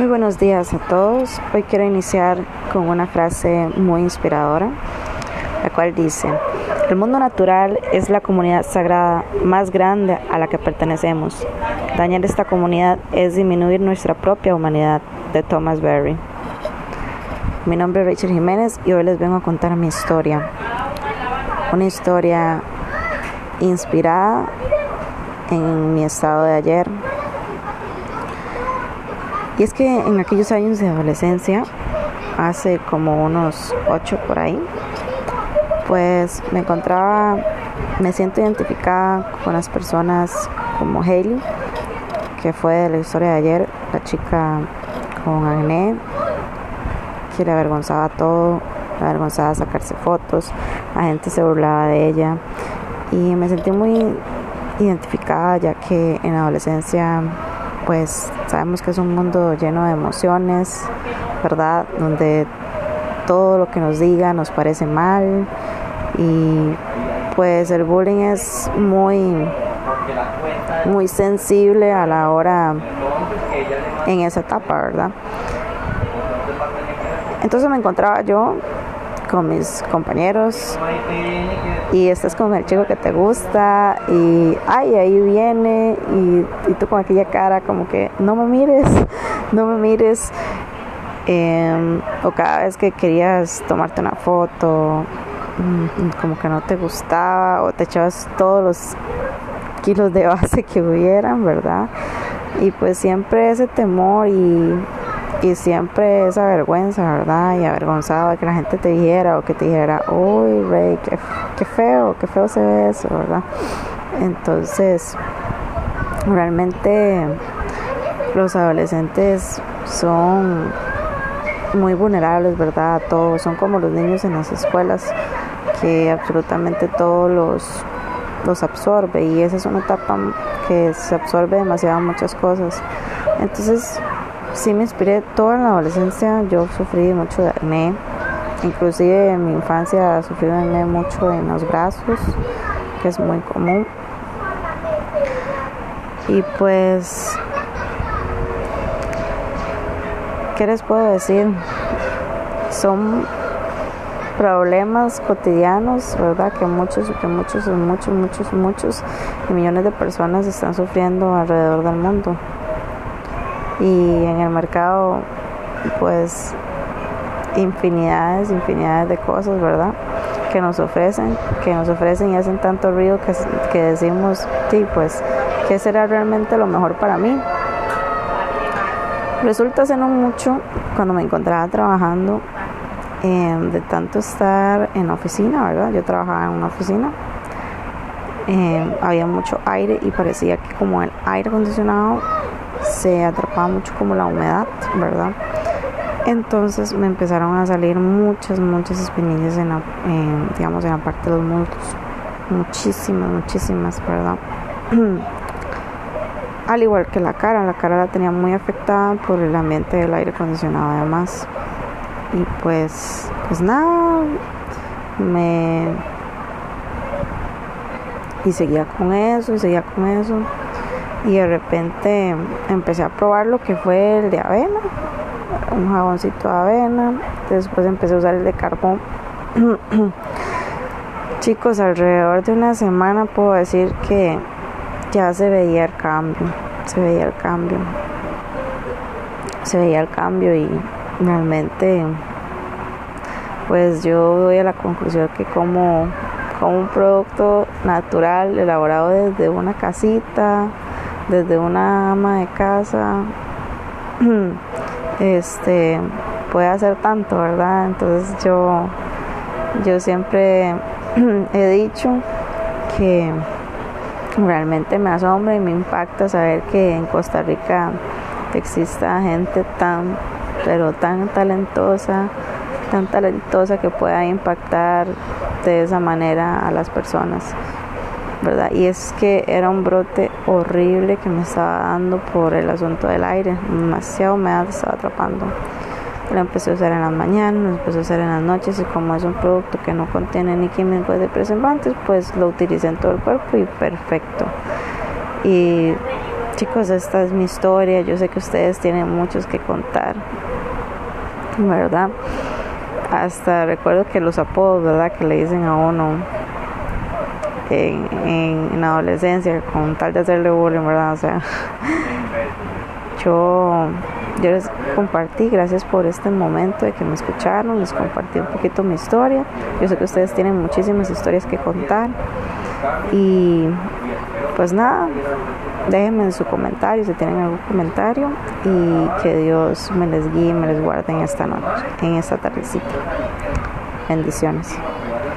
Muy buenos días a todos. Hoy quiero iniciar con una frase muy inspiradora, la cual dice, el mundo natural es la comunidad sagrada más grande a la que pertenecemos. Dañar esta comunidad es disminuir nuestra propia humanidad, de Thomas Berry. Mi nombre es Rachel Jiménez y hoy les vengo a contar mi historia. Una historia inspirada en mi estado de ayer, y es que en aquellos años de adolescencia, hace como unos ocho por ahí, pues me encontraba, me siento identificada con las personas como Hailey, que fue de la historia de ayer, la chica con acné, que le avergonzaba todo, le avergonzaba sacarse fotos, la gente se burlaba de ella. Y me sentí muy identificada ya que en adolescencia pues sabemos que es un mundo lleno de emociones, ¿verdad? Donde todo lo que nos diga nos parece mal y pues el bullying es muy muy sensible a la hora en esa etapa, ¿verdad? Entonces me encontraba yo con mis compañeros. Y estás con el chico que te gusta y ay ahí viene. Y, tú con aquella cara como que no me mires no me mires em, o cada vez que querías tomarte una foto mm, como que no te gustaba o te echabas todos los kilos de base que hubieran verdad y pues siempre ese temor y y siempre esa vergüenza, ¿verdad? Y avergonzado de que la gente te dijera o que te dijera, uy, Rey, qué, feo, qué feo se ve eso, ¿verdad? Entonces, realmente los adolescentes son muy vulnerables, ¿verdad? Todos son como los niños en las escuelas que absolutamente todos los, los absorbe y esa es una etapa que se absorbe demasiado muchas cosas. Entonces, sí me inspiré toda la adolescencia. Yo sufrí mucho de acné. Inclusive en mi infancia sufrí de acné mucho en los brazos, que es muy común. Y pues, ¿qué les puedo decir? Son problemas cotidianos, ¿verdad? Que muchos, que muchos, muchos, muchos, muchos millones de personas están sufriendo alrededor del mundo y en el mercado pues infinidades, infinidades de cosas, ¿verdad? Que nos ofrecen, que nos ofrecen y hacen tanto ruido que, que decimos, sí, pues, ¿qué será realmente lo mejor para mí? Resulta hace no mucho, cuando me encontraba trabajando, em, de tanto estar en oficina, ¿verdad? Yo trabajaba en una oficina, em, había mucho aire y parecía que como el aire acondicionado se atrapaba mucho como la humedad, ¿verdad? Entonces me empezaron a salir muchas, muchas espinillas en la, digamos, en la parte de los muslos. Muchísimas, muchísimas, ¿verdad? Al igual que la cara, la cara la tenía muy afectada por el ambiente del aire acondicionado además. Y pues, pues nada, me... Y seguía con eso, y seguía con eso y de repente empecé a probar lo que fue el de avena, un jaboncito de avena, después empecé a usar el de carbón. Chicos, alrededor de una semana puedo decir que ya se veía el cambio, se veía el cambio, se veía el cambio y realmente pues yo doy a la conclusión que como, como un producto natural elaborado desde una casita, desde una ama de casa, este, puede hacer tanto, ¿verdad? Entonces yo, yo siempre he dicho que realmente me asombra y me impacta saber que en Costa Rica exista gente tan, pero tan talentosa, tan talentosa que pueda impactar de esa manera a las personas. ¿Verdad? Y es que era un brote horrible que me estaba dando por el asunto del aire, demasiado humedad estaba atrapando. Lo empecé a usar en las mañanas, lo empecé a usar en las noches y como es un producto que no contiene ni químicos de preservantes, pues lo utilicé en todo el cuerpo y perfecto. Y chicos, esta es mi historia. Yo sé que ustedes tienen muchos que contar, ¿verdad? Hasta recuerdo que los apodos, ¿verdad? Que le dicen a uno en, adolescencia con tal de hacerle bullying, ¿verdad? O sea, yo, yo les compartí, gracias por este momento de que me escucharon, les compartí un poquito mi historia. Yo sé que ustedes tienen muchísimas historias que contar y pues nada, déjenme en su comentario si tienen algún comentario y que Dios me les guíe, me les guarde en esta noche, en esta tardecita. Bendiciones.